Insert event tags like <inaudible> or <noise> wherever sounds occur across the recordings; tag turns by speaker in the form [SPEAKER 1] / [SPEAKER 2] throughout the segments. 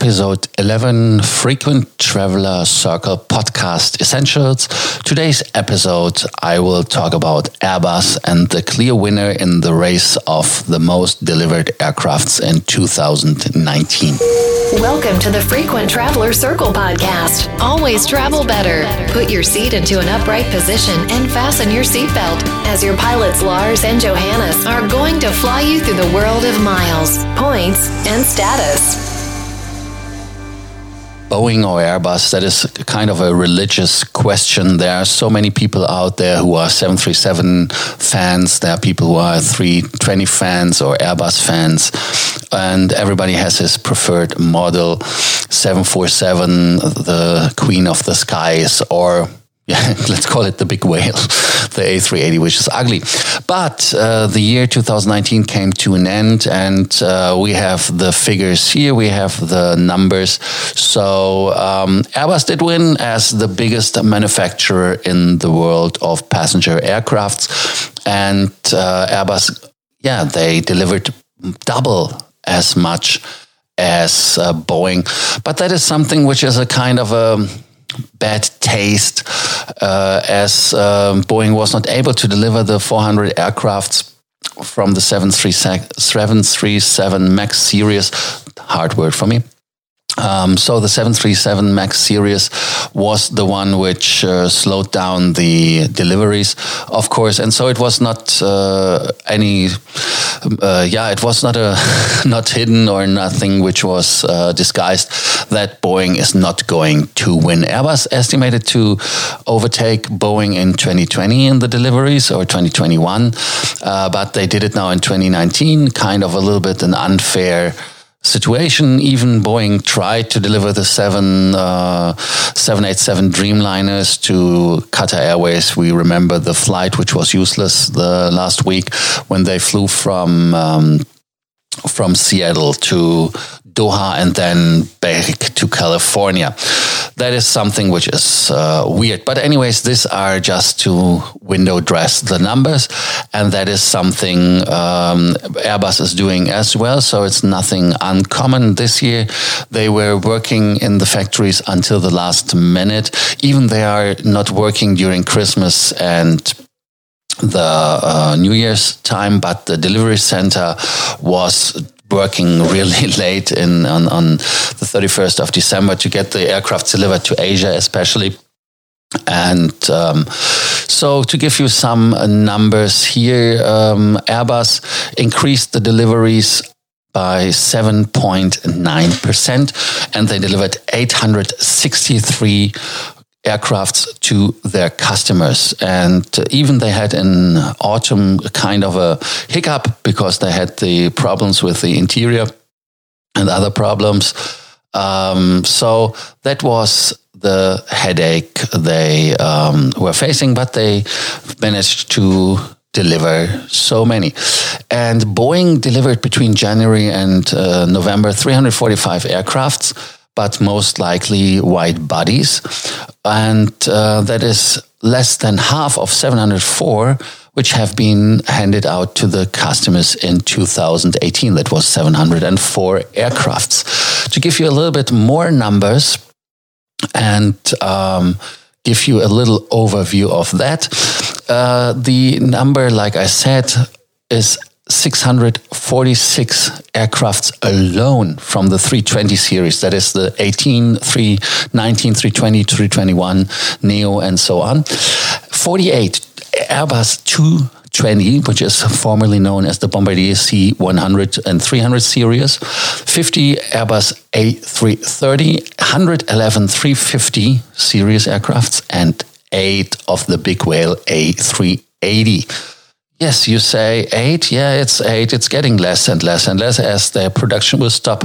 [SPEAKER 1] episode 11 Frequent Traveler Circle Podcast Essentials. Today's episode, I will talk about Airbus and the clear winner in the race of the most delivered aircrafts in 2019.
[SPEAKER 2] Welcome to the Frequent Traveler Circle Podcast. Always travel better. Put your seat into an upright position and fasten your seatbelt as your pilots Lars and Johannes are going to fly you through the world of miles, points, and status.
[SPEAKER 1] Boeing or Airbus, that is kind of a religious question. There are so many people out there who are 737 fans. There are people who are 320 fans or Airbus fans. And everybody has his preferred model 747, the queen of the skies, or <laughs> let's call it the big whale, <laughs> the A380, which is ugly. But uh, the year 2019 came to an end, and uh, we have the figures here, we have the numbers. So um, Airbus did win as the biggest manufacturer in the world of passenger aircrafts, and uh, Airbus, yeah, they delivered double as much as uh, Boeing. But that is something which is a kind of a bad taste uh, as um, Boeing was not able to deliver the 400 aircrafts from the 737 MAX series. Hard word for me. Um, so the 737 MAX series was the one which uh, slowed down the deliveries, of course, and so it was not uh, any, uh, yeah, it was not a <laughs> not hidden or nothing which was uh, disguised that Boeing is not going to win. Airbus estimated to overtake Boeing in 2020 in the deliveries or 2021, uh, but they did it now in 2019, kind of a little bit an unfair situation. Even Boeing tried to deliver the seven uh, 787 Dreamliners to Qatar Airways. We remember the flight, which was useless the last week when they flew from um, from Seattle to Doha and then back to California. That is something which is uh, weird. But, anyways, these are just to window dress the numbers. And that is something um, Airbus is doing as well. So, it's nothing uncommon this year. They were working in the factories until the last minute. Even they are not working during Christmas and the uh, New Year's time, but the delivery center was working really <laughs> late in on, on the 31st of December to get the aircraft delivered to Asia, especially. And um, so, to give you some numbers here, um, Airbus increased the deliveries by 7.9%, and they delivered 863 aircrafts to their customers. And even they had in autumn kind of a hiccup because they had the problems with the interior and other problems. Um, so that was the headache they um, were facing, but they managed to deliver so many. And Boeing delivered between January and uh, November 345 aircrafts but most likely wide bodies. And uh, that is less than half of 704, which have been handed out to the customers in 2018. That was 704 aircrafts. To give you a little bit more numbers and um, give you a little overview of that, uh, the number, like I said, is 646 aircrafts alone from the 320 series. That is the 18, 3, 19, 320, 321, Neo, and so on. 48 Airbus 220, which is formerly known as the Bombardier C100 and 300 series. 50 Airbus A330, 111 350 series aircrafts, and eight of the big whale A380. Yes, you say eight. Yeah, it's eight. It's getting less and less and less as their production will stop.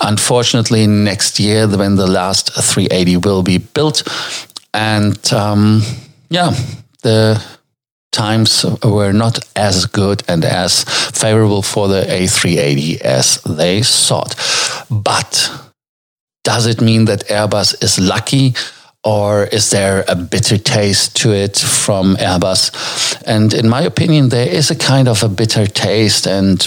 [SPEAKER 1] Unfortunately, next year, when the last 380 will be built. And um, yeah, the times were not as good and as favorable for the A380 as they thought. But does it mean that Airbus is lucky? Or is there a bitter taste to it from Airbus? And in my opinion, there is a kind of a bitter taste. And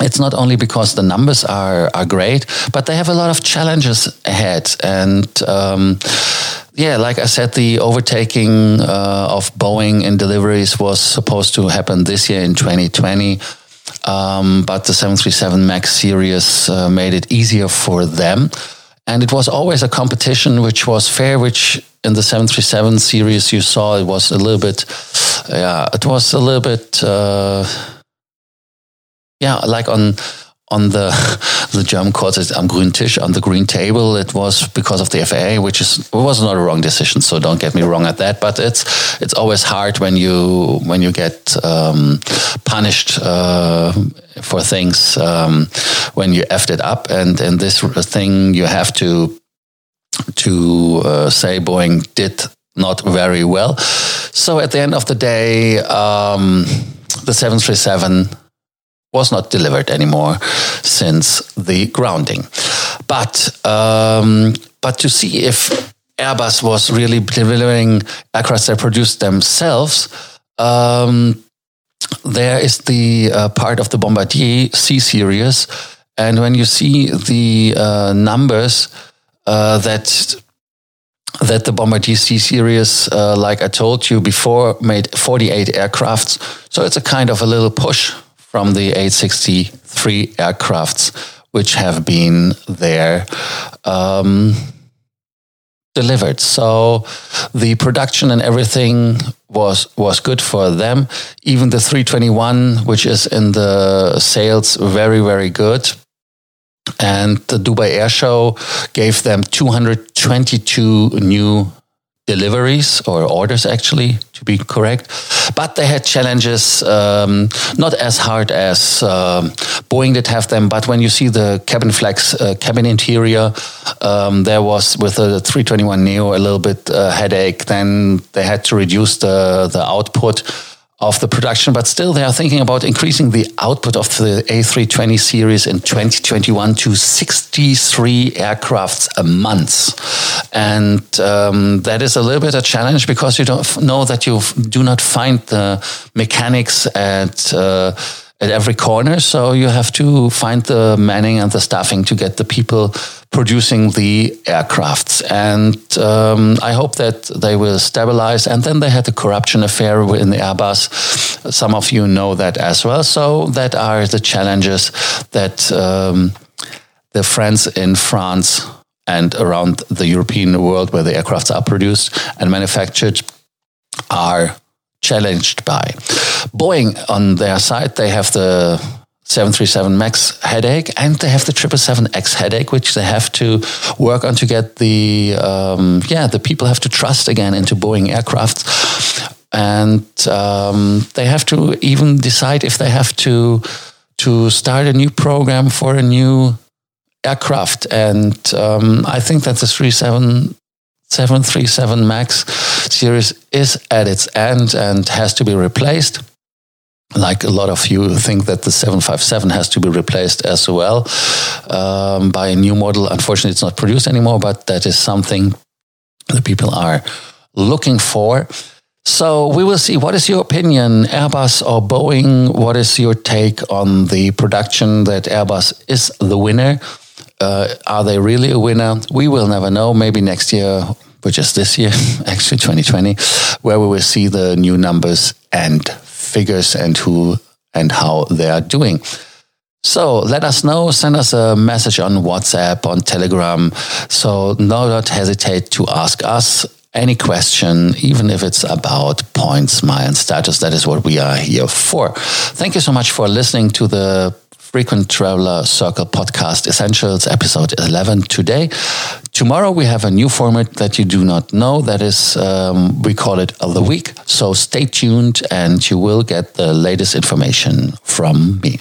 [SPEAKER 1] it's not only because the numbers are, are great, but they have a lot of challenges ahead. And um, yeah, like I said, the overtaking uh, of Boeing in deliveries was supposed to happen this year in 2020. Um, but the 737 MAX series uh, made it easier for them. And it was always a competition which was fair, which in the 737 series you saw it was a little bit, yeah, it was a little bit. Uh, yeah, like on on the <laughs> the German court am grünen Tisch on the green table. It was because of the FAA, which is was not a wrong decision. So don't get me wrong at that. But it's it's always hard when you when you get um, punished uh, for things um, when you effed it up. And in this thing, you have to to uh, say Boeing did not very well. So at the end of the day, um, the 737 was not delivered anymore since the grounding. But um, but to see if Airbus was really delivering aircraft they produced themselves, um, there is the uh, part of the Bombardier C series, and when you see the uh, numbers uh, that that the Bombardier C series, uh, like I told you before, made 48 aircrafts. So it's a kind of a little push from the 863 aircrafts which have been there um, delivered. So the production and everything was was good for them. Even the 321, which is in the sales, very very good. And the Dubai Air Show gave them 222 new deliveries or orders actually to be correct. But they had challenges um, not as hard as um, boeing did have them. But when you see the cabin flex uh, cabin interior um, there was with the 321 neo a little bit uh, headache. Then they had to reduce the the output of the production, but still they are thinking about increasing the output of the A320 series in 2021 to 63 aircrafts a month. And um, that is a little bit a challenge because you don't know that you do not find the mechanics at uh, at every corner. So you have to find the manning and the staffing to get the people producing the aircrafts. And um, I hope that they will stabilize. And then they had the corruption affair in the Airbus. Some of you know that as well. So that are the challenges that um, the friends in France and around the European world where the aircrafts are produced and manufactured are challenged by. Boeing, on their side, they have the 737 MAX headache and they have the 777X headache, which they have to work on to get the, um, yeah, the people have to trust again into Boeing aircrafts. And um, they have to even decide if they have to to start a new program for a new aircraft. And um, I think that the 37 737 MAX series is at its end and has to be replaced. Like a lot of you think that the 757 has to be replaced as well um, by a new model. Unfortunately, it's not produced anymore, but that is something the people are looking for. So we will see. What is your opinion, Airbus or Boeing? What is your take on the production that Airbus is the winner? Uh, are they really a winner? We will never know. Maybe next year, which is this year, <laughs> actually 2020, where we will see the new numbers and figures and who and how they are doing. So let us know, send us a message on WhatsApp, on Telegram. So no, don't hesitate to ask us any question, even if it's about points, mile, status. That is what we are here for. Thank you so much for listening to the Frequent Traveler Circle Podcast Essentials, episode 11 today. Tomorrow we have a new format that you do not know. That is, um, we call it of the week. So stay tuned and you will get the latest information from me.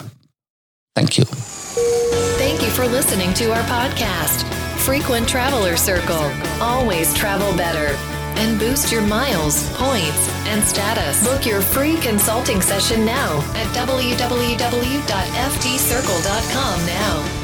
[SPEAKER 1] Thank you.
[SPEAKER 2] Thank you for listening to our podcast, Frequent Traveler Circle. Always travel better and boost your miles, points, and status. Book your free consulting session now at www.ftcircle.com now.